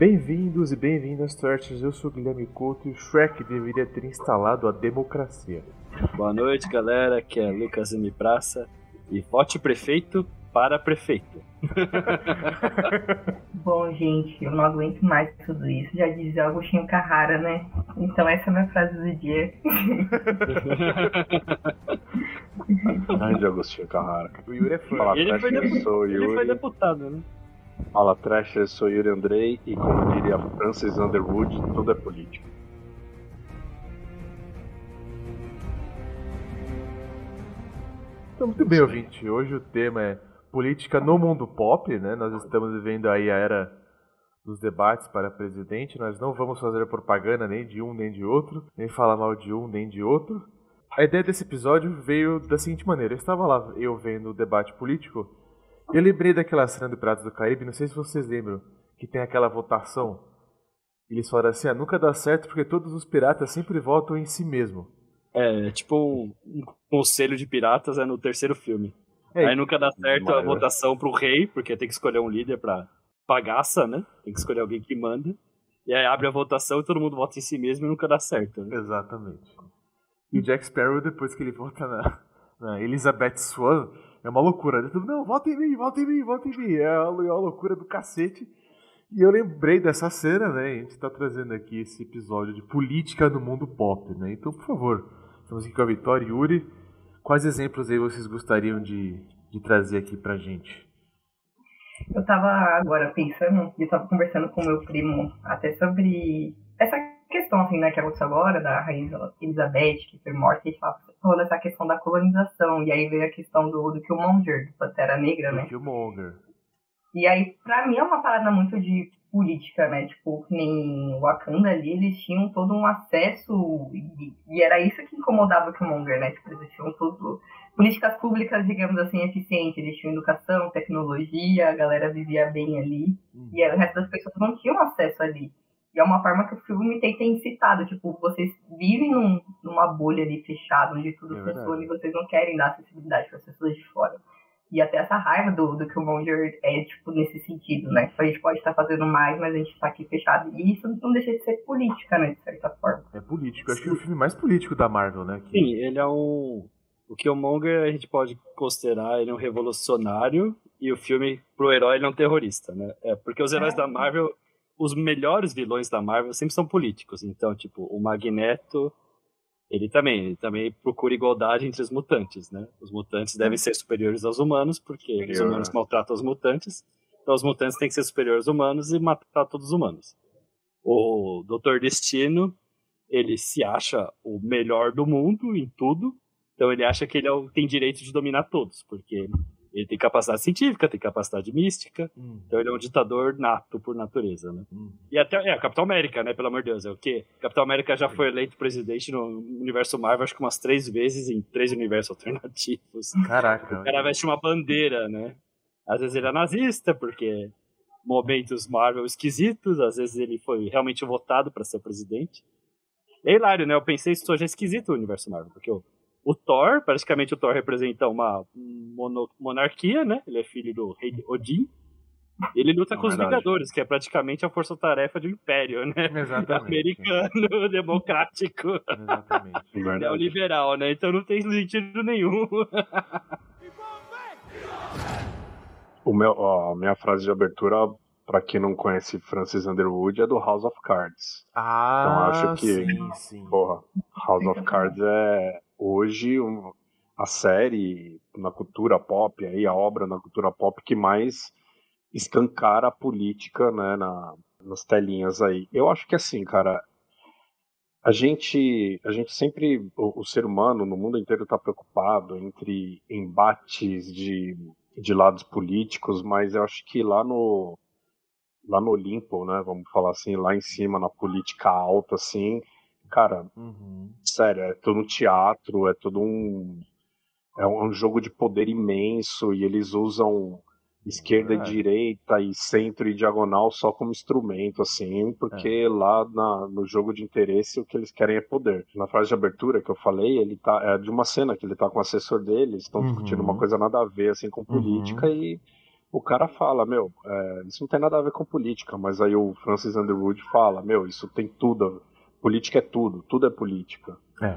Bem-vindos e bem-vindas, Twerters. Eu sou o Guilherme Couto e o Shrek deveria ter instalado a democracia. Boa noite, galera. Aqui é Lucas M. Praça. E vote prefeito para prefeito. Bom, gente, eu não aguento mais tudo isso. Já dizia Agostinho Carrara, né? Então essa é a minha frase do dia. Grande Agostinho Carrara. O Yuri é fã. Ele foi, ele foi deputado, né? Fala, Trash, eu sou Yuri Andrei e como diria Francis Underwood, tudo é político. Então, muito bem, ouvinte. Hoje o tema é política no mundo pop, né? Nós estamos vivendo aí a era dos debates para presidente. Nós não vamos fazer propaganda nem de um nem de outro, nem falar mal de um nem de outro. A ideia desse episódio veio da seguinte maneira: eu estava lá, eu vendo o debate político, eu lembrei daquela cena do Piratas do Caribe, não sei se vocês lembram, que tem aquela votação. Eles falaram assim: ah, nunca dá certo porque todos os piratas sempre votam em si mesmo. É, tipo um, um conselho de piratas é no terceiro filme. É, Aí nunca dá certo a Maior. votação pro rei, porque tem que escolher um líder pra bagaça, né? Tem que escolher alguém que manda. E aí abre a votação e todo mundo vota em si mesmo e nunca dá certo. Né? Exatamente. E o Jack Sparrow, depois que ele vota na, na Elizabeth Swan, é uma loucura. Não, vota em mim, vota em mim, vota em mim. É uma, é loucura do cacete. E eu lembrei dessa cena, né? A gente tá trazendo aqui esse episódio de política no mundo pop, né? Então, por favor, estamos aqui com a Vitória e Yuri. Quais exemplos aí vocês gostariam de, de trazer aqui pra gente? Eu tava agora pensando, eu tava conversando com meu primo até sobre essa questão, assim, né, que aconteceu agora, da rainha Elizabeth, que foi morta, e a gente tava falando essa questão da colonização, e aí veio a questão do, do Killmonger, do Pantera Negra, né? Killmonger. E aí, pra mim, é uma parada muito de política, né? Tipo, nem Wakanda ali, eles tinham todo um acesso, e, e era isso que incomodava o Killmonger, né? Tipo, eles tinham tudo, políticas públicas, digamos assim, eficientes. Eles tinham educação, tecnologia, a galera vivia bem ali, e aí o resto das pessoas não tinham acesso ali. E é uma forma que o filme tenta incitado, tipo, vocês vivem num, numa bolha ali fechada, onde tudo É funciona e vocês não querem dar acessibilidade para as pessoas de fora. E até essa raiva do, do Killmonger é, tipo, nesse sentido, né? Que a gente pode estar fazendo mais, mas a gente tá aqui fechado. E isso não deixa de ser política, né? De certa forma. É político. Acho que é o filme mais político da Marvel, né? Que- Sim, ele é um. O Killmonger a gente pode considerar ele um revolucionário e o filme pro herói ele é um terrorista, né? É, porque os heróis É. da Marvel, os melhores vilões da Marvel sempre são políticos. Então, tipo, o Magneto, ele também, ele também procura igualdade entre os mutantes, né? Os mutantes devem ser superiores aos humanos, porque os Superior, humanos né? maltratam os mutantes. Então os mutantes têm que ser superiores aos humanos e matar todos os humanos. O Doutor Destino, ele se acha o melhor do mundo em tudo, então ele acha que ele é tem direito de dominar todos, porque ele tem capacidade científica, tem capacidade mística, Hum, então ele é um ditador nato por natureza, né? hum. E até, é, Capitão América, né, pelo amor de Deus, é o quê? Capitão América já foi eleito presidente no universo Marvel, acho que umas três vezes em três universos alternativos. Caraca. O cara veste uma bandeira, né? Às vezes ele é nazista, porque momentos Marvel esquisitos, às vezes ele foi realmente votado para ser presidente. É hilário, né? Eu pensei isso hoje é esquisito o universo Marvel, porque o, o Thor, praticamente o Thor representa uma mono- monarquia, né? Ele é filho do rei Odin. Ele luta É com os verdade. Vingadores, que é praticamente a força-tarefa do Império, né? Exatamente. Americano, democrático, Exatamente. Verdade. neoliberal, né? Então não tem sentido nenhum. O meu, ó, a minha frase de abertura, pra quem não conhece Francis Underwood, é do House of Cards. Ah, Então, acho que- sim, sim. Porra, House of Cards é hoje um- a série na cultura pop, aí, a obra na cultura pop que mais escancara a política né, na, nas telinhas aí. Eu acho que assim, cara, a gente, a gente sempre, o, o ser humano no mundo inteiro está preocupado entre embates de, de lados políticos, mas eu acho que lá no lá no Olimpo, né, vamos falar assim, lá em cima na política alta, assim, cara, Uhum. sério, é todo um teatro, é todo um é um, é jogo de poder imenso e eles usam esquerda Verdade. e direita e centro e diagonal só como instrumento assim, porque lá na- no jogo de interesse o que eles querem é poder. Na frase de abertura que eu falei, ele tá é de uma cena que ele tá com o assessor dele, estão Uhum. discutindo uma coisa nada a ver assim com política e o cara fala, meu, é, isso não tem nada a ver com política, mas aí o Francis Underwood fala, meu, isso tem tudo, política é tudo, tudo é política. É,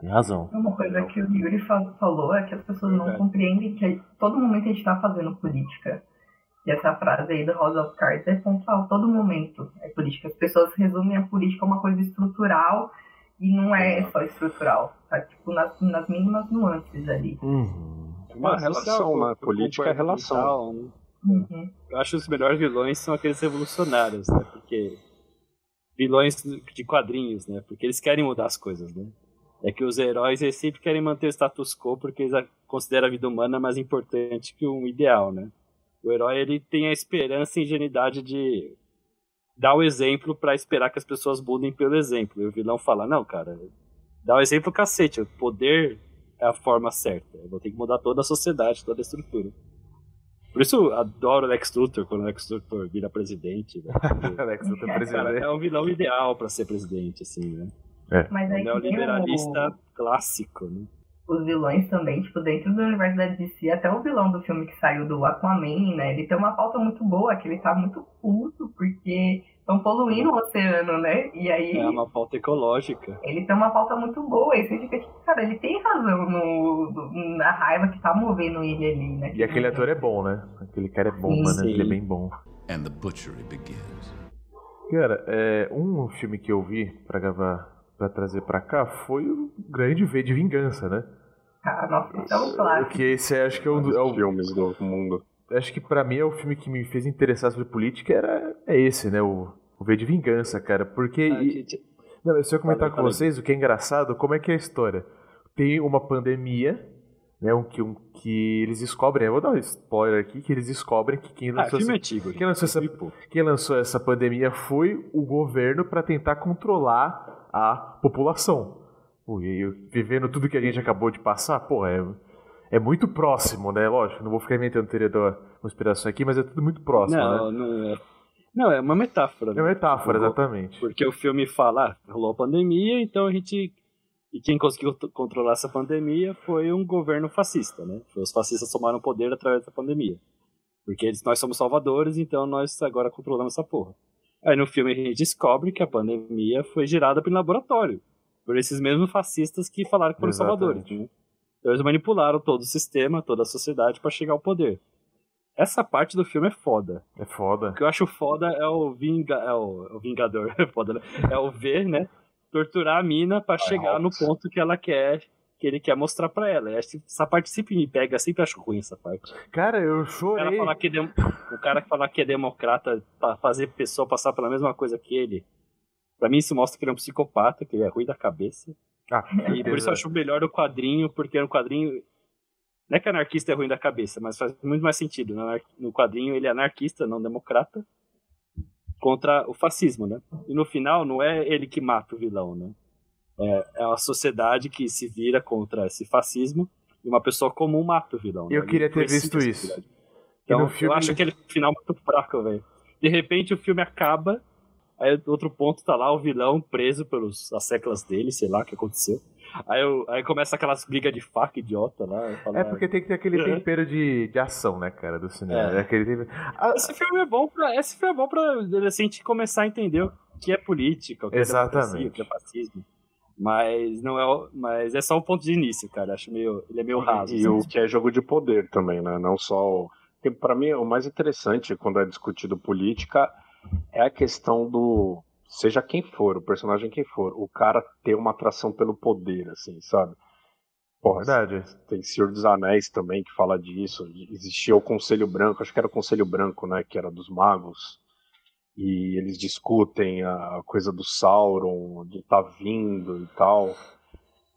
tem razão. Uma coisa que o Yuri falou é que as pessoas não é. compreendem que todo momento a gente está fazendo política. E essa frase aí do House of Cards é pontual, todo momento é política. As pessoas resumem a política como uma coisa estrutural e não é só estrutural, tá? Tipo, nas, nas mínimas nuances ali. Uhum. Uma é, relação, né? Política é relação. Né? Uhum. Eu acho que os melhores vilões são aqueles revolucionários, né? Porque vilões de quadrinhos, né? Porque eles querem mudar as coisas, né? É que os heróis eles sempre querem manter o status quo porque eles consideram a vida humana mais importante que um ideal, né? O herói ele tem a esperança e ingenuidade de dar o exemplo para esperar que as pessoas mudem pelo exemplo. E o vilão fala: "Não, cara, dá o exemplo cacete, o poder é a forma certa. Eu vou ter que mudar toda a sociedade, toda a estrutura." Por isso eu adoro o Lex Luthor quando o Lex Luthor vira presidente. Né? Lex Luthor presidente. é o vilão ideal para ser presidente, assim, né? É. Mas aí é o liberalista o... clássico, né? Os vilões também, tipo, dentro do universo da DC, até o vilão do filme que saiu do Aquaman, né? Ele tem uma pauta muito boa, que ele tá muito puto, porque estão poluindo o oceano, né? E aí. É uma pauta ecológica. Ele tem uma pauta muito boa, e você fica tipo, cara, ele tem razão no, no na raiva que tá movendo ele ali, né? E aquele ator é bom, né? Aquele cara é bom, sim, mano. Sim. Ele é bem bom. And the butchery begins. Cara, é, um filme que eu vi pra gravar para trazer para cá foi o grande V de Vingança, né? Ah, nossa, é um clássico. Porque esse acho que é um dos é filmes do mundo. Acho que para mim é o filme que me fez interessar sobre política era é esse, né? O, o V de Vingança, cara. Porque. Ah, e, gente... Não, eu só comentar com vocês o que é engraçado, como é que é a história. Tem uma pandemia, né? Um, que, um, que eles descobrem, eu vou dar um spoiler aqui, que eles descobrem que quem ah, lançou, ah, essa, antigo, quem, lançou essa, quem lançou essa pandemia foi o governo para tentar controlar a população. E vivendo tudo que a gente acabou de passar, pô, é, é muito próximo, né? Lógico, não vou ficar inventando teoria da conspiração aqui, mas é tudo muito próximo, não, né? Não, é. Não, é uma metáfora. Né? É uma metáfora, exatamente. Porque o filme fala, ah, rolou a pandemia, então a gente. E quem conseguiu controlar essa pandemia foi um governo fascista, né? Os fascistas tomaram poder através da pandemia. Porque eles, nós somos salvadores, então nós agora controlamos essa porra. Aí no filme a gente descobre que a pandemia foi gerada pelo laboratório, por esses mesmos fascistas que falaram que foram Exatamente. salvadores. Né? Então eles manipularam todo o sistema, toda a sociedade para chegar ao poder. Essa parte do filme é foda. É foda. O que eu acho foda é o, vinga, é o, é o Vingador, é foda, né? É o ver, né? Torturar a mina para chegar no ponto que ela quer que ele quer mostrar pra ela. Essa parte sempre me pega, sempre acho ruim essa parte. Cara, eu chorei. O cara falar que, é o cara falar que é democrata pra fazer pessoa passar pela mesma coisa que ele. Pra mim isso mostra que ele é um psicopata, que ele é ruim da cabeça. Ah, e por isso eu acho melhor o quadrinho, porque no quadrinho. Não é que anarquista é ruim da cabeça, mas faz muito mais sentido. No quadrinho ele é anarquista, não democrata, contra o fascismo, né? E no final não é ele que mata o vilão, né? é, é uma sociedade que se vira contra esse fascismo e uma pessoa comum mata o vilão. Eu né? queria ter visto isso. Então, filme... eu acho aquele final muito fraco, velho. De repente o filme acaba, aí outro ponto tá lá o vilão preso pelos as seclas dele, sei lá o que aconteceu. Aí, eu, aí começa aquelas brigas de faca idiota lá. Falo, é porque tem que ter aquele tempero de, de ação, né, cara, do cinema. É. Aquele tempero... ah, esse filme é bom pra. Esse filme é bom pra assim, a gente começar a entender o que é política, o que Exatamente. é o que é fascismo. Mas não é, mas é só o ponto de início, cara. Acho meio, ele é meio raso. E, assim. o que é jogo de poder também, né? Não só o... para mim o mais interessante quando é discutido política é a questão do seja quem for, o personagem quem for, o cara ter uma atração pelo poder, assim, sabe? Porra, Verdade. Tem Senhor dos Anéis também que fala disso. Existia o Conselho Branco, acho que era o Conselho Branco, né? Que era dos magos e eles discutem a coisa do Sauron, de tá vindo e tal.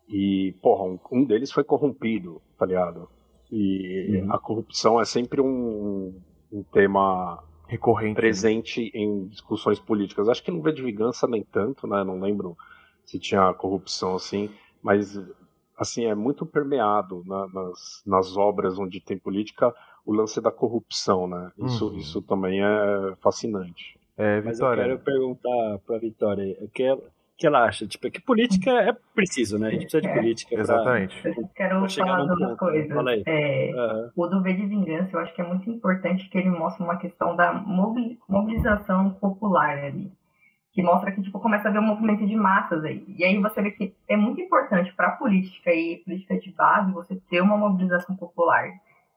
E, porra, um, um, deles foi corrompido, tá ligado? E uhum. a corrupção é sempre um, um tema recorrente né? presente em discussões políticas. Acho que no V de Vingança nem tanto, né? Não lembro se tinha corrupção assim, mas assim é muito permeado na, nas, nas obras onde tem política o lance da corrupção, né? Isso, uhum. isso também é fascinante. É, Mas eu quero perguntar pra Vitória, o que, que ela acha? Tipo, é que política é preciso, né? A gente precisa de É. política pra, Exatamente. Eu Quero pra falar duas ponto. coisas. Fala aí. É, Aham. o do V de Vingança, eu acho que é muito importante que ele mostra uma questão da mobili- mobilização popular ali. Que mostra que tipo, começa a haver um movimento de massas aí. E aí você vê que é muito importante para a política e política de base você ter uma mobilização popular.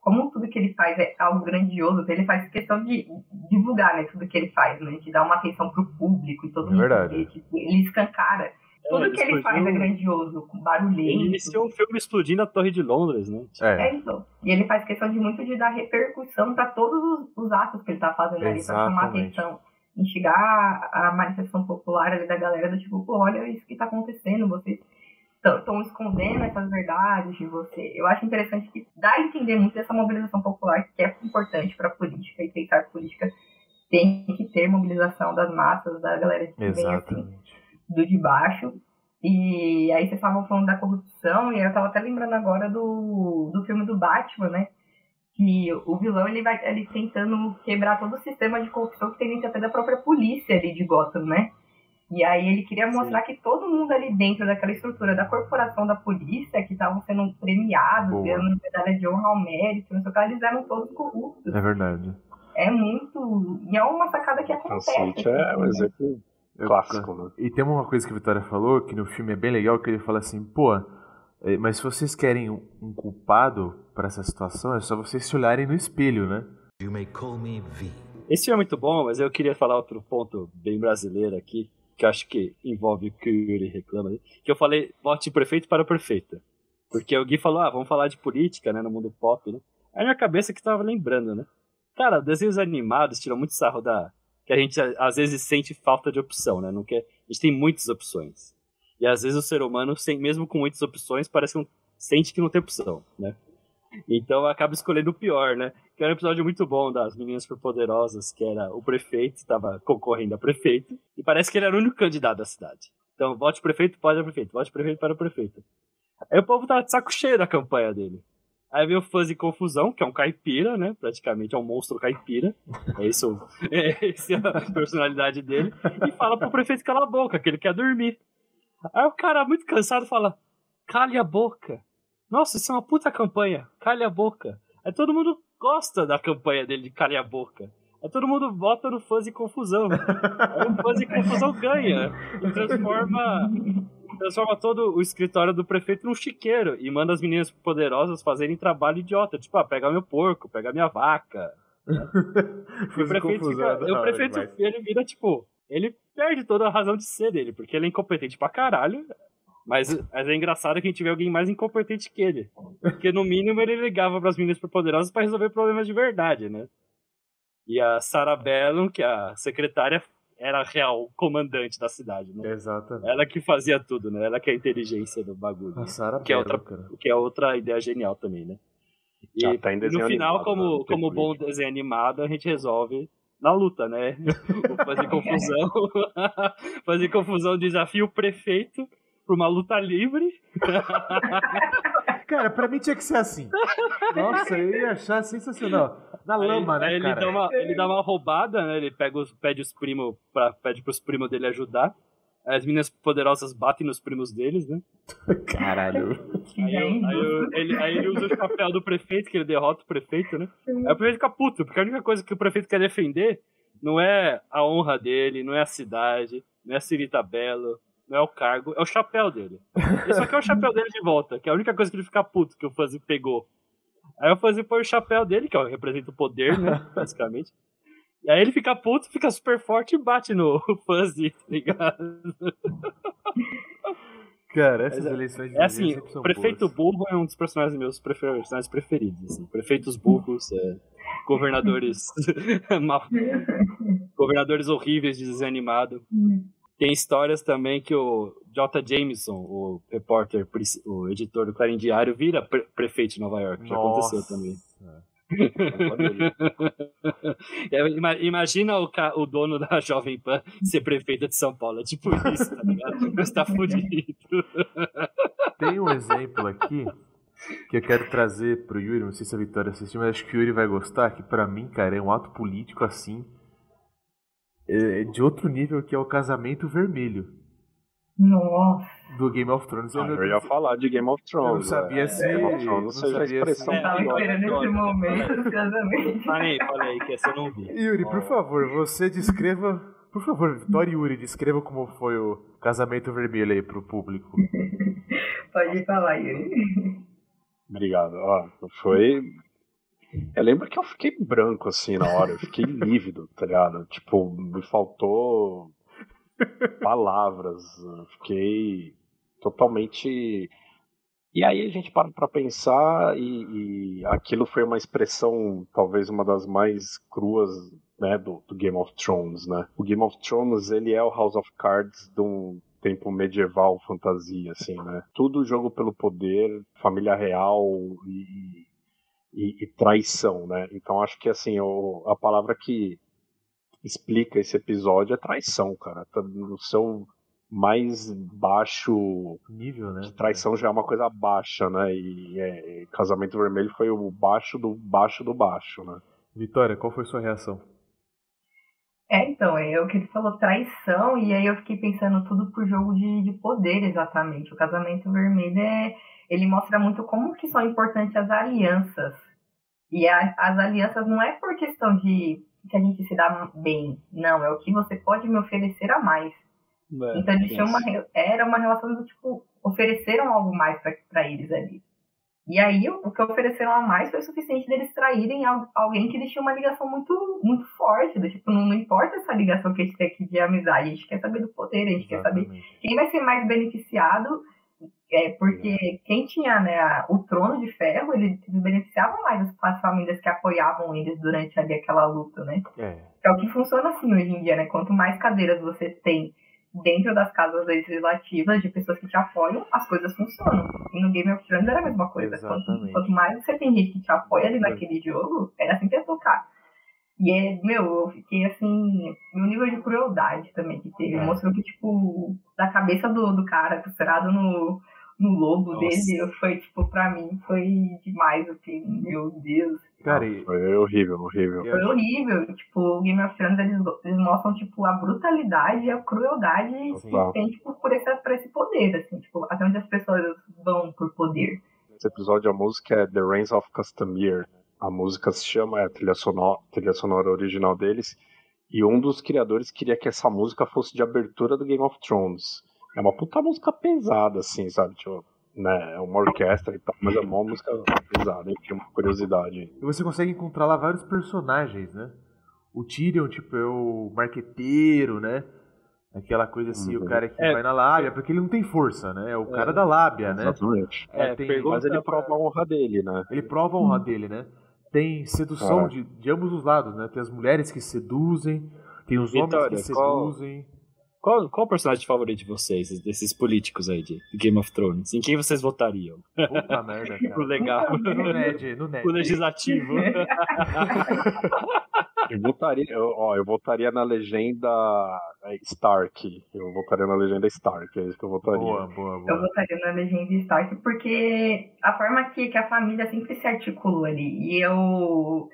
Como tudo que ele faz é algo grandioso, ele faz questão de divulgar né, tudo que ele faz, né? De dar uma atenção pro público e todo É mundo. verdade. vê, tipo, ele escancara. Tudo É, que ele faz é grandioso, com Ele barulhento. iniciou um filme explodindo a Torre de Londres, né? É, É isso. E ele faz questão de muito de dar repercussão para todos os, os atos que ele tá fazendo ali, para chamar atenção. Instigar a, a manifestação popular ali da galera do tipo, pô, olha isso que tá acontecendo, vocês estão escondendo essas verdades de você. Eu acho interessante que dá a entender muito essa mobilização popular que é importante para a política e pensar política tem que ter mobilização das massas, da galera que vem assim, exatamente. do de baixo. E aí vocês estavam falando da corrupção, e eu tava até lembrando agora do, do filme do Batman, né? Que o vilão ele vai ele tentando quebrar todo o sistema de corrupção que tem dentro até da própria polícia ali de Gotham, né? E aí ele queria mostrar que todo mundo ali dentro daquela estrutura da corporação da polícia, que estavam sendo premiados, Boa. ganhando medalha de honra ao mérito, não sei o que, eles eram todos corruptos. É verdade. É muito. E é uma sacada que acontece. Cacete, é um assim, né? exemplo Eu- clássico, né? E tem uma coisa que a Vitória falou, que no filme é bem legal, que ele fala assim, pô, é, mas se vocês querem um um culpado pra essa situação, é só vocês se olharem no espelho, né? You may call me V. Esse filme é muito bom, mas eu queria falar outro ponto bem brasileiro aqui, que acho que envolve o que o Yuri reclama, que eu falei, vote prefeito para prefeita. Porque o Gui falou, ah, vamos falar de política, né, no mundo pop, né? Aí minha cabeça que tava lembrando, né? Cara, desenhos animados tiram muito sarro da... Que a gente às vezes sente falta de opção, né? Não quer... A gente tem muitas opções. E às vezes o ser humano, sem, mesmo com muitas opções, parece que sente que não tem opção, né? Então acaba escolhendo o pior, né? Que era um episódio muito bom das Meninas Superpoderosas, que era o prefeito, estava concorrendo a prefeito, e parece que ele era o único candidato da cidade. Então, vote prefeito, pode prefeito, vote prefeito para o prefeito. Aí o povo tava de saco cheio da campanha dele. Aí veio o Fuzz e Confusão, que é um caipira, né? Praticamente é um monstro caipira. É isso, é, essa é a personalidade dele. E fala pro prefeito calar a boca, que ele quer dormir. Aí o cara, muito cansado, fala: cale a boca. Nossa, isso é uma puta campanha. Cale a boca. Aí todo mundo gosta da campanha dele de cale a boca. Aí todo mundo vota no Fuzz e Confusão. Aí o Fuzz e Confusão ganha. E transforma, transforma todo o escritório do prefeito num chiqueiro. E manda as meninas poderosas fazerem trabalho idiota. Tipo, ah, pega meu porco, pega minha vaca. E o prefeito, fica, é o prefeito ele vira, tipo, ele perde toda a razão de ser dele, porque ele é incompetente pra caralho. Mas, mas é engraçado que a gente vê alguém mais incompetente que ele. Porque no mínimo ele ligava pras meninas superpoderosas pra resolver problemas de verdade, né? E a Sarah Bellum, que é a secretária, era a real comandante da cidade, né? Exatamente. Ela que fazia tudo, né? Ela que é a inteligência do bagulho. A Sarah Que é outra- cara. Que é outra ideia genial também, né? E desenho no final, animado, né? como, tem como bom desenho animado, a gente resolve na luta, né? Fazer confusão. fazer confusão desafio o prefeito pra uma luta livre. Cara, pra mim tinha que ser assim. Nossa, eu ia achar sensacional. Na lama, aí, né, aí ele, cara? dá uma, ele dá uma roubada, né? Ele pega os, pede os primos pra, pede pros primos dele ajudar. As meninas poderosas batem nos primos deles, né? Caralho. Aí, eu- aí, eu- ele, aí ele usa o chapéu do prefeito, que ele derrota o prefeito, né? Aí o prefeito fica puto, porque a única coisa que o prefeito quer defender não é a honra dele, não é a cidade, não é a Cirita Belo, não é o cargo, é o chapéu dele. Ele só quer o chapéu dele de volta, que é a única coisa que ele fica puto que o Fuzzy pegou. Aí o Fuzzy põe o chapéu dele, que ó, representa o poder, né? Basicamente. E aí ele fica puto, fica super forte e bate no Fuzzy, tá ligado? Cara, essas Mas é- eleições de É assim, o prefeito boas. burro é um dos personagens meus personagens preferidos. Assim. Prefeitos burros, é, governadores mal- governadores horríveis de desenho animado. Tem histórias também que o J. Jameson, o repórter, o editor do Clarim Diário, vira pre- prefeito de Nova York. Já aconteceu também. É, ima- Imagina o, o dono da Jovem Pan ser prefeita de São Paulo. É tipo isso, tá ligado? Você tá fudido. Tem um exemplo aqui que eu quero trazer pro Yuri, não sei se a Vitória assistiu, mas acho que o Yuri vai gostar, que pra mim, cara, é um ato político assim, de outro nível, que é o casamento vermelho. Nossa. Do Game of Thrones. Ah, eu ia falar de Game of Thrones. Eu não sabia é. se. Game of Thrones não seja a sabia expressão se- Eu tava esperando esse momento, ansiosamente. Falei, falei que essa eu não vi. Yuri, por favor, você descreva. Por favor, Vitória e Yuri, descreva como foi o casamento vermelho aí pro público. Pode falar, Yuri. Obrigado. Ó, foi. Eu lembro que eu fiquei branco assim na hora, eu fiquei lívido, tá ligado? Tipo, me faltou palavras, eu fiquei totalmente. E aí a gente para pra pensar e, e aquilo foi uma expressão, talvez uma das mais cruas, né, do, do Game of Thrones, né? O Game of Thrones, ele é o House of Cards de um tempo medieval, fantasia, assim, né? Tudo jogo pelo poder, família real e, e, e traição, né? Então acho que, assim, o, a palavra que explica esse episódio é traição, cara. Tá no seu mais baixo Nível, né? traição já é uma coisa baixa, né? E é, Casamento Vermelho foi o baixo do baixo do baixo, né? Vitória, qual foi sua reação? É, então, é o que ele falou, traição, e aí eu fiquei pensando tudo por jogo de, de poder, exatamente. O casamento vermelho é. Ele mostra muito como que são importantes as alianças. E a- as alianças não é por questão de que a gente se dá bem, não, é o que você pode me oferecer a mais. É, Então eles tinham uma, era uma relação do tipo, ofereceram algo mais pra eles ali. E aí o que ofereceram a mais foi o suficiente deles traírem al- alguém que eles tinham uma ligação muito, muito forte. Do tipo, não, não importa essa ligação que a gente tem aqui de amizade, a gente quer saber do poder, a gente quer saber Exatamente. quem vai ser mais beneficiado. É, porque quem tinha né, o trono de ferro, eles beneficiavam mais as, as famílias que apoiavam eles durante ali aquela luta, né? É. É o que funciona assim hoje em dia, né? Quanto mais cadeiras você tem dentro das casas legislativas de pessoas que te apoiam, as coisas funcionam. E no Game of Thrones era a mesma coisa. Quanto, quanto mais você tem gente que te apoia ali naquele jogo, era assim que ia tocar. E é, meu, eu fiquei assim, no nível de crueldade também que teve. É. Mostrou que, tipo, da cabeça do, do cara costurado no, no lobo Nossa. dele, foi, tipo, pra mim, foi demais. Fiquei, meu Deus. Cara, Foi horrível, horrível. Foi horrível. Tipo, o Game of Thrones, eles, eles mostram, tipo, a brutalidade e a crueldade que Total. tem, tipo, por esse, por esse poder, assim. Tipo, até onde as pessoas vão por poder. Esse episódio, a música é The Reigns of Castamere. A música se chama, é a trilha sonora, trilha sonora original deles. E um dos criadores queria que essa música fosse de abertura do Game of Thrones. É uma puta música pesada, assim, sabe? Tipo, né? É uma orquestra e tal, mas é uma música pesada, enfim, uma curiosidade. e você consegue encontrar lá vários personagens, né? O Tyrion, tipo, é o marqueteiro, né? Aquela coisa assim, o Uhum. cara que É. vai na lábia, porque ele não tem força, né? É o cara da lábia, né? Exatamente. É, tem- pergunta Mas ele prova a honra dele, né? Ele prova a honra dele, né? Tem sedução É. de, de ambos os lados, né? Tem as mulheres que seduzem, tem os homens Vitória, que qual- seduzem. Qual, qual o personagem favorito de vocês, desses políticos aí de Game of Thrones? Em quem vocês votariam? Puta merda, O cara. legal. No Ned, no Ned. O legislativo. Eu votaria, eu, ó, eu votaria na legenda Stark. Eu votaria na legenda Stark, é isso que eu votaria. Boa, boa, Eu boa. votaria na Legenda Stark porque a forma que, que a família sempre se articulou ali. E eu.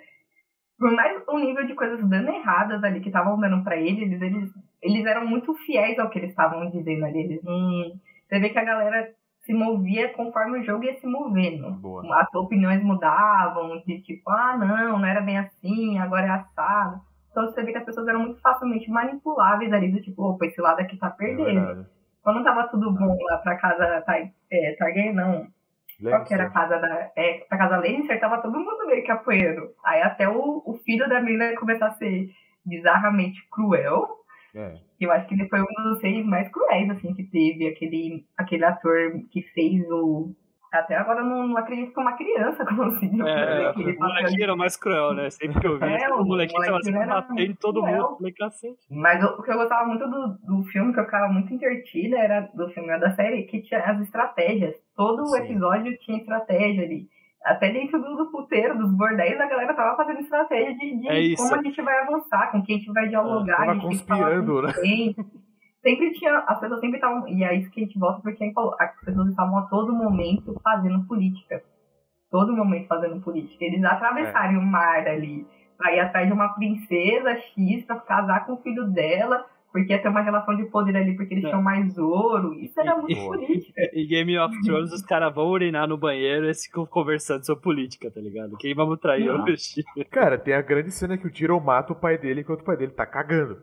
Por mais o nível de coisas dando erradas ali que estavam dando pra eles, eles, eles eram muito fiéis ao que eles estavam dizendo ali. Eles não. Você vê que a galera se movia conforme o jogo ia se movendo. Boa. As opiniões mudavam, de tipo, ah, não, não era bem assim, agora é assado. Então você vê que as pessoas eram muito facilmente manipuláveis ali, do tipo, opa, esse lado aqui tá É perdendo. verdade. Quando tava tudo bom lá pra casa Tar- é, Targaryen, não. Qual que era a Lannister. casa da. É, pra casa Lannister, tava todo mundo meio que apoiando. Aí até o, o filho da menina começar a ser bizarramente cruel. É. Eu acho que ele foi um dos reis mais cruéis, assim, que teve. Aquele, aquele ator que fez o. Até agora eu não, não acredito que uma criança conseguiu fazer É, aquele o papel de molequinho era o mais cruel, né? Sempre que eu vi, É, o o molequinho tava sempre batendo todo cruel. mundo. Falei, cacete. Mas o, o que eu gostava muito do, do filme, que eu ficava muito entretida, era do filme era da série, que tinha as estratégias. Todo o Sim. episódio tinha estratégia ali. Até dentro do, puteiro, dos bordéis, a galera tava fazendo estratégia de, de É como a gente vai avançar, com quem a gente vai dialogar, Tava a gente conspirando, né? quem. Sempre tinha, as pessoas sempre estavam, e é isso que a gente volta porque a gente falou, as pessoas estavam a todo momento fazendo política. Todo momento fazendo política. Eles atravessaram o mar ali pra ir atrás de uma princesa X pra casar com o filho dela, porque ia ter uma relação de poder ali, porque eles Não. tinham mais ouro. Isso era muito política. Em Game of Thrones, os caras vão urinar no banheiro e ficam conversando sobre política, tá ligado? Quem vamos trair Não. hoje? Cara, tem a grande cena que o Tyrion mata o pai dele enquanto o pai dele tá cagando.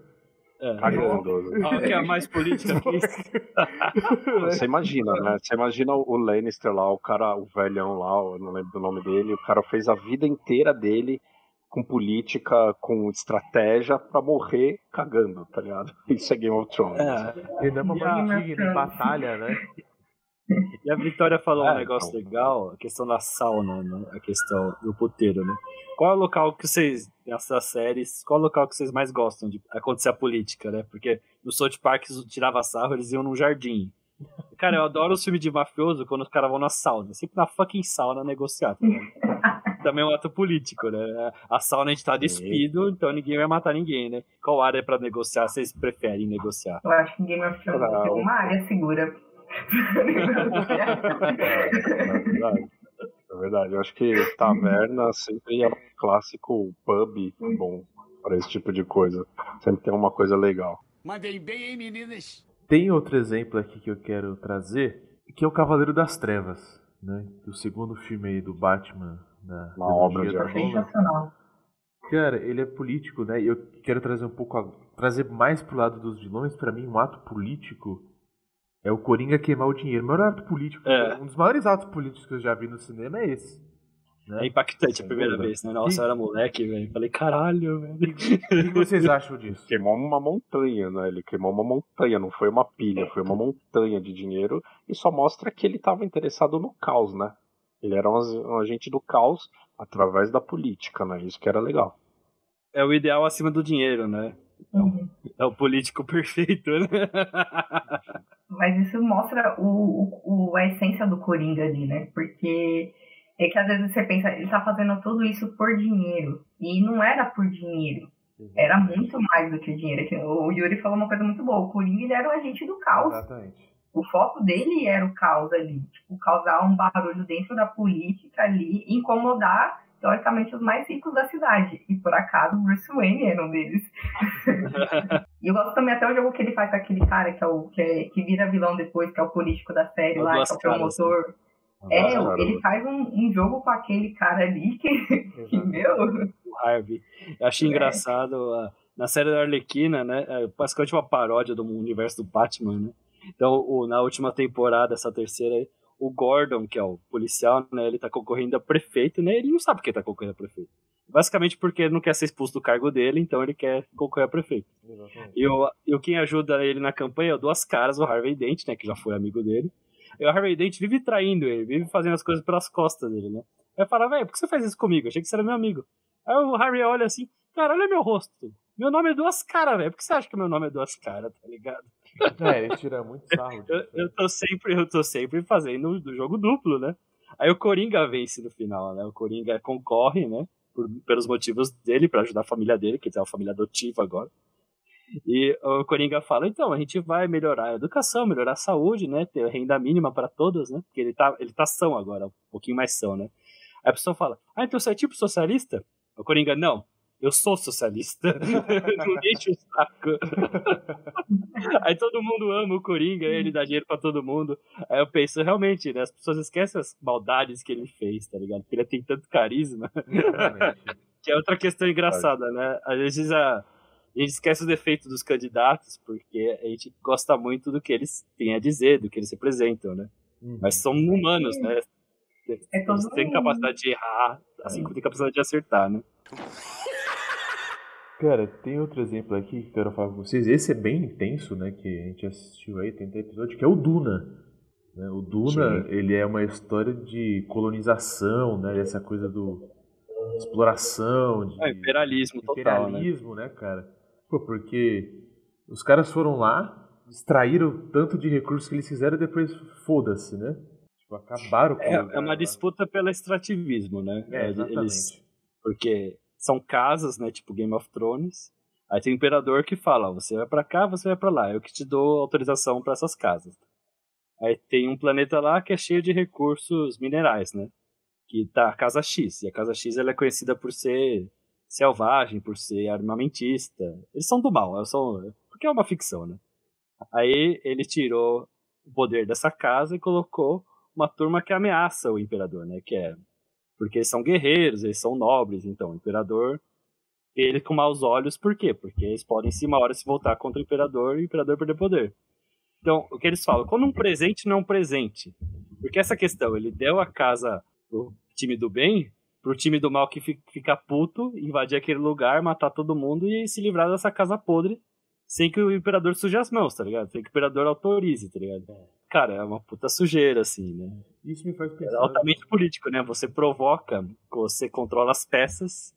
É. Cagando. Qual que é a mais política que isso? Você imagina, né? Você imagina o Lannister lá, o cara, o velhão lá, eu não lembro do nome dele, o cara fez a vida inteira dele com política, com estratégia pra morrer cagando, tá ligado? Isso é Game of Thrones. É. Ele é uma E a- mãe digna em batalha, né? E a Vitória falou É, um negócio então. legal, a questão da sauna, né? A questão do puteiro, né? Qual é o local que vocês, nessas séries, qual é o local que vocês mais gostam de acontecer a política, né? Porque no South Park eles tirava sarro, eles iam num jardim. Cara, eu adoro os filmes de mafioso quando os caras vão na sauna. Sempre na fucking sauna negociar, tá ligado? Também é um ato político, né? A sauna a gente tá despido, então ninguém vai matar ninguém, né? Qual área pra negociar vocês preferem negociar? Eu acho que Game of Thrones uma área segura. É verdade. É verdade. Eu acho que taverna sempre é um clássico pub bom para esse tipo de coisa. Sempre tem uma coisa legal. Mandei bem, hein, meninas? Tem outro exemplo aqui que eu quero trazer, que é o Cavaleiro das Trevas, né? O segundo filme aí do Batman da Uma obra de. Sensacional. Cara, ele é político, né? E eu quero trazer um pouco, a- trazer mais pro lado dos vilões. Pra mim, um ato político é o Coringa queimar o dinheiro. O maior ato político, É. um dos maiores atos políticos que eu já vi no cinema é esse. É Né? impactante a primeira vez, né? Nossa, eu era moleque, velho. Falei, caralho, velho. O que que vocês acham disso? Queimou uma montanha, né? Ele queimou uma montanha, não foi uma pilha, foi uma montanha de dinheiro e só mostra que ele estava interessado no caos, né? Ele era um, um agente do caos através da política, né? Isso que era legal. É o ideal acima do dinheiro, né? Uhum. É o político perfeito, né? Mas isso mostra o, o, o- a essência do Coringa ali, né? Porque é que às vezes você pensa, ele tá fazendo tudo isso por dinheiro. E não era por dinheiro. Era muito mais do que dinheiro. Que O Yuri falou uma coisa muito boa. O Coringa ele era o agente do caos. Exatamente. O foco dele era o caos ali. Tipo, causar um barulho dentro da política ali, incomodar, teoricamente, os mais ricos da cidade. E por acaso, o Bruce Wayne era um deles. e eu gosto também até o jogo que ele faz com aquele cara que, é o, que, é- que vira vilão depois, que é o político da série lá, que é o promotor. É, Nossa, ele faz um, um jogo com aquele cara ali que, que meu. o Harvey. Eu achei É. engraçado ah, na série da Arlequina, né? É basicamente uma paródia do universo do Batman, né? Então, o- na última temporada, essa terceira aí, o Gordon, que é o policial, né? Ele tá concorrendo a prefeito, né? Ele não sabe porque tá concorrendo a prefeito. Basicamente porque ele não quer ser expulso do cargo dele, então ele quer concorrer a prefeito. Exatamente. E o, e quem ajuda ele na campanha é o Duas Caras, o Harvey Dent, né? Que já foi amigo dele. E o Harvey Dent vive traindo ele, vive fazendo as coisas pelas costas dele, né? Aí fala, velho, por que você faz isso comigo? Achei que você era meu amigo. Aí o Harvey olha assim, cara, olha meu rosto. Meu nome é Duas Caras, velho. Por que você acha que meu nome é Duas Caras, tá ligado? É, ele tira muito sarro. Eu, eu tô sempre, eu tô sempre fazendo o jogo duplo, né? Aí o Coringa vence no final, né? O Coringa concorre, né? Por, pelos motivos dele, pra ajudar a família dele, que tem uma família adotiva agora. E o Coringa fala, então, a gente vai melhorar a educação, melhorar a saúde, né? Ter renda mínima para todos, né? Porque ele tá, ele tá são agora, um pouquinho mais são, né? Aí a pessoa fala, ah, então você é tipo socialista? O Coringa, não, eu sou socialista. não deixa o saco. Aí todo mundo ama o Coringa, ele dá dinheiro pra todo mundo. Aí eu penso, realmente, né? As pessoas esquecem as maldades que ele fez, tá ligado? Porque ele tem tanto carisma. Que é outra questão engraçada, né? Às vezes a, a gente esquece os defeitos dos candidatos, porque a gente gosta muito do que eles têm a dizer, do que eles representam, né? Uhum. Mas são humanos, né? É todo Eles têm capacidade de errar, assim como tem capacidade de acertar, né? Cara, tem outro exemplo aqui que eu quero falar com vocês. Esse é bem intenso, né? Que a gente assistiu aí, tem até episódio, que é o Duna. né? O Duna, ele é uma história de colonização, né? Essa coisa do exploração, de É, imperialismo total, né? imperialismo, né, cara? Pô, porque os caras foram lá, extraíram tanto de recursos que eles fizeram e depois foda-se, né? Tipo, acabaram com É, é uma lá. disputa pelo extrativismo, né? É, exatamente. Eles, porque são casas, né? Tipo Game of Thrones. Aí tem o imperador que fala: você vai pra cá, você vai pra lá. Eu que te dou autorização pra essas casas. Aí tem um planeta lá que é cheio de recursos minerais, né? Que tá a Casa X. E a Casa X ela é conhecida por ser selvagem, por ser armamentista. Eles são do mal. Eles são, porque é uma ficção, né? Aí ele tirou o poder dessa casa e colocou uma turma que ameaça o imperador, né? Que é porque eles são guerreiros, eles são nobres, então o imperador ele com maus olhos, por quê? Porque eles podem se uma hora se voltar contra o imperador e o imperador perder poder. Então, o que eles falam, quando um presente não é um presente. Porque essa questão, ele deu a casa pro time do bem, pro time do mal que fica puto, invadir aquele lugar, matar todo mundo e se livrar dessa casa podre sem que o imperador suje as mãos, tá ligado? Sem que o imperador autorize, tá ligado? Cara, é uma puta sujeira, assim, né? Isso me faz pensar. É altamente político, né? Você provoca, você controla as peças,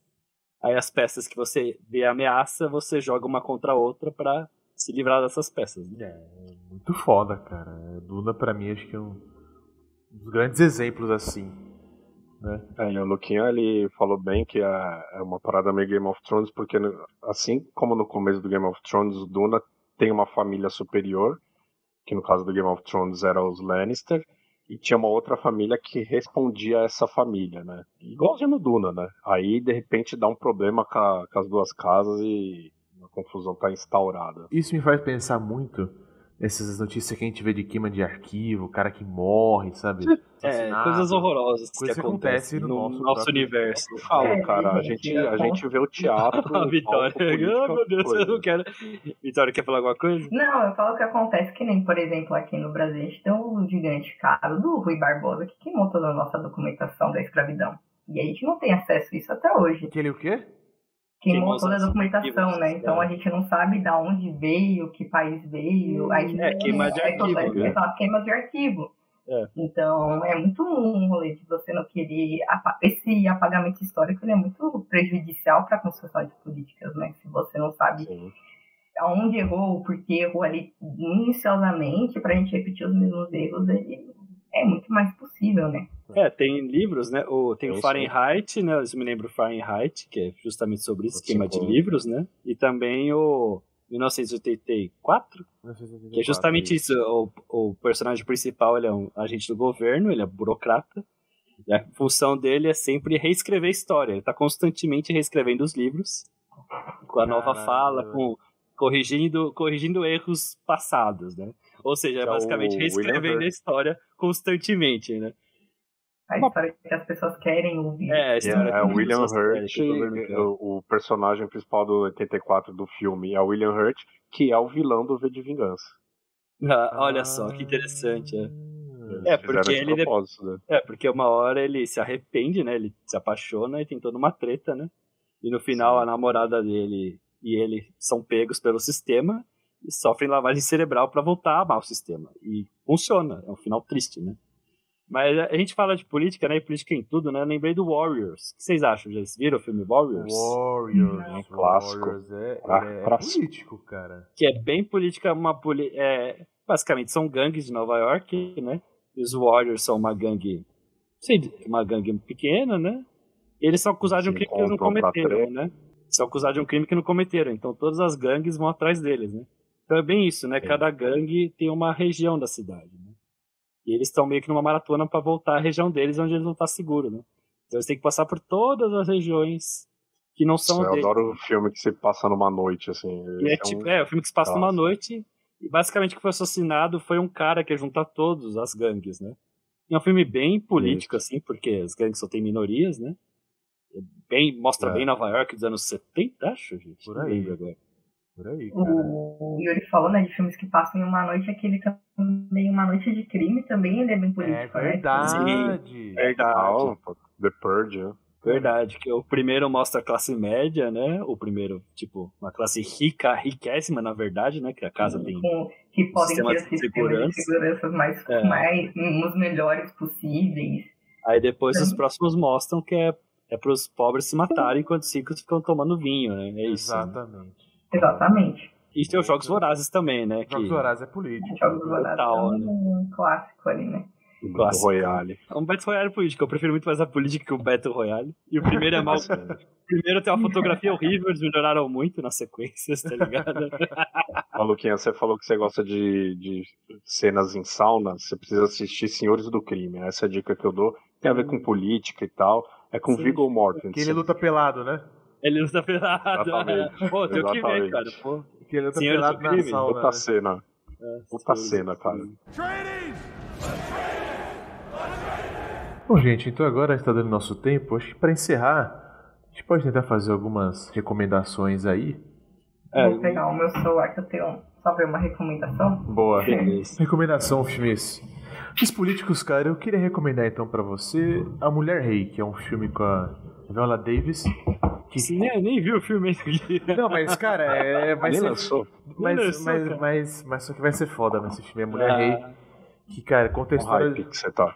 aí as peças que você vê ameaça, você joga uma contra a outra pra se livrar dessas peças. Né? É, muito foda, cara. Duna, pra mim, acho que é um dos grandes exemplos assim. Né? É, o Luquinha ele falou bem que é, é uma parada meio Game of Thrones, porque assim como no começo do Game of Thrones, o Duna tem uma família superior, que no caso do Game of Thrones era os Lannister, e tinha uma outra família que respondia a essa família, né? Igualzinho no Duna, né? Aí de repente dá um problema com, a, com as duas casas e a confusão tá instaurada. Isso me faz pensar muito essas notícias que a gente vê de queima de arquivo, cara que morre, sabe? É, coisas horrorosas coisas que, acontecem no, no, nosso, nosso universo. Eu falo, é, cara, a gente, a gente vê o teatro. a Vitória, oh, meu Deus, coisa. eu não quero. Vitória, quer falar alguma coisa? Não, eu falo que acontece que nem, por exemplo, aqui no Brasil, a gente tem o gigante caro do Rui Barbosa que queimou toda a nossa documentação da escravidão. E a gente não tem acesso a isso até hoje. Que ele o quê? Queimou toda a documentação, né? Então a gente não sabe de onde veio, que país veio. A gente é, queima de arquivo. É, né? queimas de arquivo. É. Então é muito um rolê de você não querer. Esse apagamento histórico é muito prejudicial para a construção de políticas, né? Se você não sabe Sim. aonde errou, por que errou ali minuciosamente, para a gente repetir os mesmos erros, ele é muito mais possível, né? É, tem livros, né? O, tem o Fahrenheit, né? Eu me lembro Fahrenheit, que é justamente sobre esquema de livros, né? E também o 1984, 1984 que é justamente isso. O, o personagem principal ele é um agente do governo, ele é burocrata. E a função dele é sempre reescrever a história. Ele está constantemente reescrevendo os livros com a nova Caralho. fala, com corrigindo, corrigindo erros passados, né? Ou seja, é basicamente reescrevendo a história constantemente, né? A história que as pessoas querem ouvir. É, a história é, é o William Hurt, o, o, personagem principal do 84 do filme é o William Hurt, que é o vilão do V de Vingança. Ah, olha só, que interessante. É, é porque ele né? é porque uma hora ele se arrepende, né? Ele se apaixona e tem toda uma treta, né? E no final Sim. a namorada dele e ele são pegos pelo sistema e sofrem lavagem cerebral para voltar a amar o sistema. E funciona, é um final triste, né? Mas a gente fala de política, né? E política em tudo, né? Eu lembrei do Warriors. O que vocês acham? Já viram o filme Warriors? Warriors. É um clássico. Warriors é, é, é político, cara. Que é bem política, uma poli é, basicamente são gangues de Nova York, né? E os Warriors são uma gangue, sei, uma gangue pequena, né? Eles são acusados de um crime que eles não cometeram, né? São acusados de um crime que não cometeram. Então todas as gangues vão atrás deles, né? Então é bem isso, né? Cada gangue tem uma região da cidade, né? E eles estão meio que numa maratona para voltar à região deles onde eles vão estar seguros, né? Então eles têm que passar por todas as regiões que não são Eu deles. adoro o filme que se passa numa noite, assim. É, é, tipo, um... é, o filme que se passa Nossa. numa noite e basicamente o que foi assassinado foi um cara que junta todos as gangues, né? E é um filme bem político, Isso. assim, porque as gangues só tem minorias, né? É bem, mostra é. bem Nova York dos anos 70, acho, gente. Por aí. agora. Por aí, cara. O Yuri falou, né, de filmes que passam em uma noite, aquele também, Uma Noite de Crime, também ele é bem político, é verdade. né? Sim, verdade. The Purge, né? Verdade, que o primeiro mostra a classe média, né? O primeiro, tipo, uma classe rica, riquíssima, na verdade, né? Que a casa tem. Com, que podem ter sistemas de segurança, de segurança mais, é. mais, os melhores possíveis. Aí depois os próximos mostram que é, é para os pobres se matarem enquanto os ricos ficam tomando vinho, né? É isso. Exatamente. Né? Exatamente. E tem os Jogos Vorazes também, né? Jogos que... Vorazes é político. Jogos Vorazes é um né? clássico ali, né? O Battle Royale. É um Battle Royale político. Eu prefiro muito mais a política que o Battle Royale. E o primeiro é mal. primeiro tem uma fotografia horrível, eles melhoraram muito nas sequências, tá ligado? Maluquinha, você falou que você gosta de, de cenas em sauna. Você precisa assistir Senhores do Crime. Essa é a dica que eu dou. Tem a ver com política e tal. É com Sim. Viggo Mortensen. Que ele luta pelado, né? Ele luta pelado. Exatamente. Pô, tem que ver, cara. Pô. Que ele tá Senhor do pelado na sauna. Puta né? cena. É, Puta sim. cena, cara. Bom, gente, então agora está dando nosso tempo. Acho que para encerrar, a gente pode tentar fazer algumas recomendações aí. É, Vou pegar o meu celular que eu tenho só ver uma recomendação. Boa. Recomendação, filmes. Os políticos, cara, eu queria recomendar então pra você A Mulher Rei, que é um filme com a Viola Davis. Que... Sim, nem, nem viu o filme ainda. Não, mas cara, é, vai Nem ser. lançou. Mas, lançou, mas, cara. mas, mas só que vai ser foda nesse filme. A Mulher Ah, Rei, que, cara, conta a O história. hype que você tá.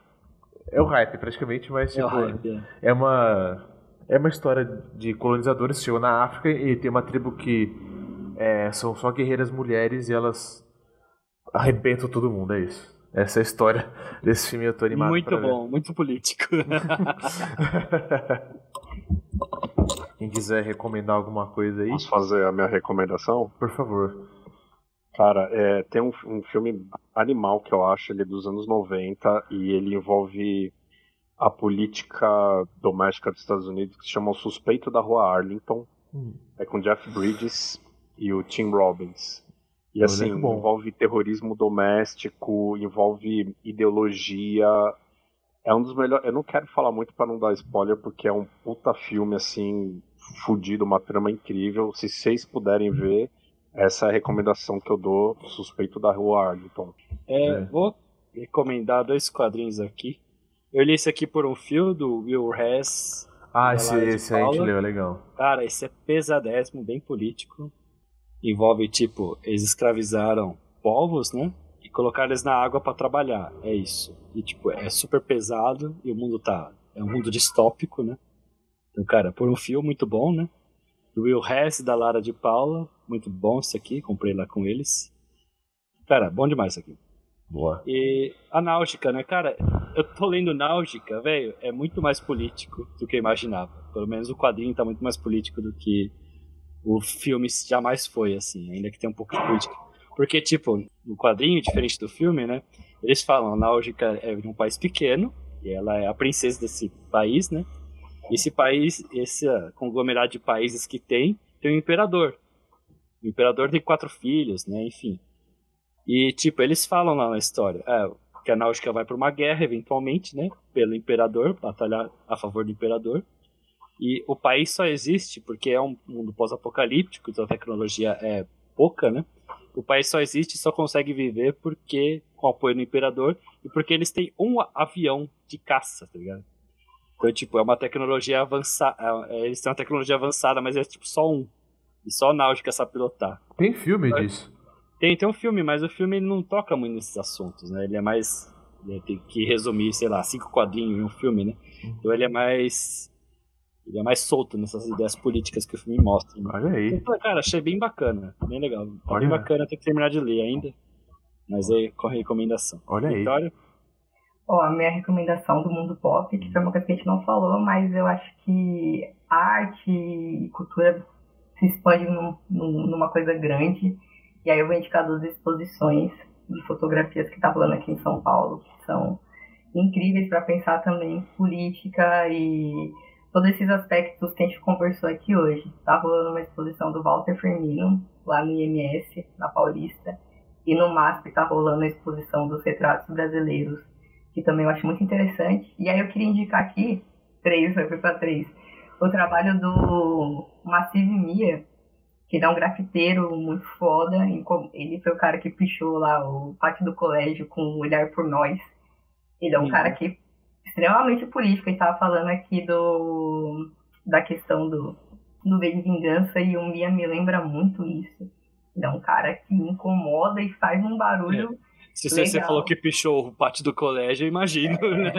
É o hype, praticamente, mas é o tipo. hype, é. É uma é uma história de colonizadores que chegam na África e tem uma tribo que é, são só guerreiras mulheres e elas arrebentam todo mundo, é isso. Essa é a história desse filme, eu tô animado Muito pra ver. bom, muito político. Quem quiser recomendar alguma coisa aí, Posso fazer a minha recomendação? por favor. Cara, é, tem um, um filme animal que eu acho, ele é dos anos 90 e ele envolve a política doméstica dos Estados Unidos que se chama O Suspeito da Rua Arlington. Hum. É com Jeff Bridges e o Tim Robbins. E assim, envolve terrorismo doméstico, envolve ideologia. É um dos melhores. Eu não quero falar muito pra não dar spoiler, porque é um puta filme assim, fudido, uma trama incrível. Se vocês puderem ver, essa é a recomendação que eu dou, Suspeito da Rua Arlington. É, É. Vou recomendar dois quadrinhos aqui. Eu li esse aqui por um fio do Will Hess. Ah, esse, esse aí a gente leu, é legal. Cara, esse é pesadésimo, bem político. Envolve, tipo, eles escravizaram povos, né? E colocaram eles na água pra trabalhar. É isso. E, tipo, é super pesado e o mundo tá. É um mundo distópico, né? Então, cara, por um fio muito bom, né? Do Will Hess da Lara de Paula. Muito bom esse aqui, comprei lá com eles. Cara, bom demais isso aqui. Boa. E a Náutica, né, cara? Eu tô lendo Náutica, velho, é muito mais político do que eu imaginava. Pelo menos o quadrinho tá muito mais político do que o filme jamais foi, assim, ainda que tenha um pouco de política. Porque, tipo, no quadrinho, diferente do filme, né? Eles falam, a Náutica é de um país pequeno, e ela é a princesa desse país, né? Esse país, esse ah, conglomerado de países que tem, tem um imperador. O imperador tem quatro filhos, né? Enfim. E, tipo, eles falam lá na história é, que a Náutica vai para uma guerra, eventualmente, né? Pelo imperador, batalhar a favor do imperador. E o país só existe porque é um mundo pós-apocalíptico, então a tecnologia é pouca, né? O país só existe e só consegue viver porque com o apoio do imperador e porque eles têm um avião de caça, tá ligado? Então, tipo, é uma tecnologia avançada. Eles têm uma tecnologia avançada, mas é tipo só um. E só a Náutica sabe pilotar. Tem filme É. disso. Tem, tem um filme, mas o filme não toca muito nesses assuntos, né? Ele é mais. Ele tem que resumir, sei lá, cinco quadrinhos em um filme, né? Então ele é mais. Ele é mais solto nessas ideias políticas que o filme mostra. Né? Olha aí. Então, cara, achei bem bacana, bem legal. Tá Olha. bem bacana, tem que terminar de ler ainda. Mas aí corre a recomendação. Olha aí. Ó, a minha recomendação do mundo pop, que foi uma coisa que a gente não falou, mas eu acho que arte e cultura se expandem num- num- numa coisa grande. E aí eu vou indicar duas exposições de fotografias que tá rolando aqui em São Paulo, que são incríveis para pensar também política e todos esses aspectos que a gente conversou aqui hoje. Tá rolando uma exposição do Walter Firmino, lá no IMS, na Paulista. E no MASP tá rolando a exposição dos retratos brasileiros, que também eu acho muito interessante. E aí eu queria indicar aqui, três, vai para três, o trabalho do Massive Mia, que ele é um grafiteiro muito foda. Ele foi o cara que pichou lá o pátio do colégio com o Olhar por Nós. Ele é um Uhum. cara que extremamente político. A gente tava falando aqui do da questão do, do V de Vingança e o Mia me lembra muito isso. Ele é um cara que incomoda e faz um barulho. Se você, falou que pichou o pátio do colégio, eu imagino. né?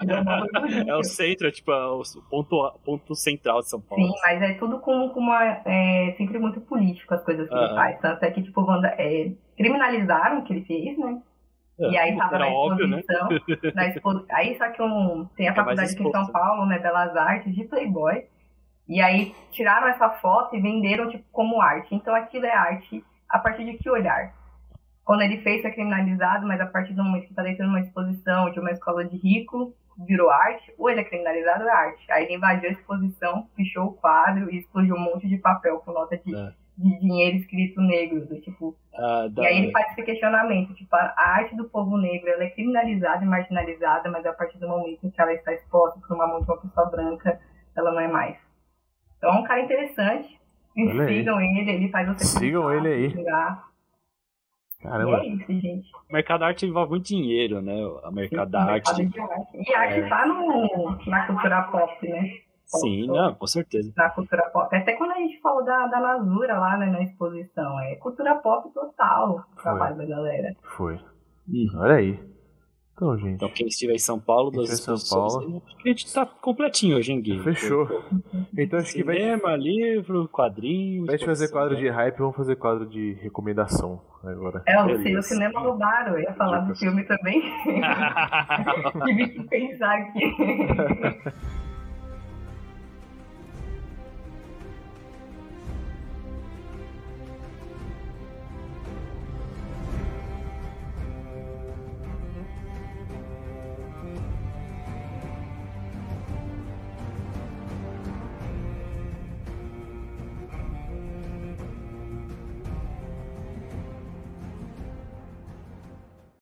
Ele é bonito. É o centro, é tipo é o ponto, ponto central de São Paulo. Sim, mas é tudo com, com uma. É, sempre muito político as coisas que ele Aham. faz. Tanto é que, tipo, Wanda, é, criminalizaram o que ele fez, né? E aí tava Era na óbvio, né? exposição. na expo... Aí só que um, tem a faculdade aqui em São Paulo, né? Belas Artes, de Playboy. E aí tiraram essa foto e venderam, tipo, como arte. Então aquilo é arte a partir de que olhar? Quando ele fez foi criminalizado, mas a partir do momento que está dentro de uma exposição de uma escola de rico, virou arte, ou ele é criminalizado ou é arte. Aí ele invadiu a exposição, pichou o quadro e explodiu um monte de papel com nota de É. de dinheiro escrito negro, do tipo. Ah, E aí ele faz esse questionamento, tipo, a arte do povo negro ela é criminalizada e marginalizada, mas a partir do momento em que ela está exposta por uma mão de uma pessoa branca, ela não é mais. Então é um cara interessante. Sigam ele, ele faz você Sigam ele aí. Xingar. E Caramba. é isso, gente. O mercado da arte envolve muito dinheiro, né? O mercado da arte. Arte. E arte É. tá no, na cultura pop, né? Sim, não, com certeza. Na cultura pop. Até quando a gente falou da, da Nasura lá né, na exposição. É cultura pop total o trabalho da galera. Foi. Olha aí. Então, gente. Então, quem estiver em São Paulo, das em São exposições, Paulo. a gente tá completinho hoje em game. Fechou. Então acho que vai. Cinema, livro, quadrinho. Ao invés de fazer quadro de hype, vamos fazer quadro de recomendação agora. É, o, cinema roubaram. Eu ia falar do filme também. Tive que pensar aqui.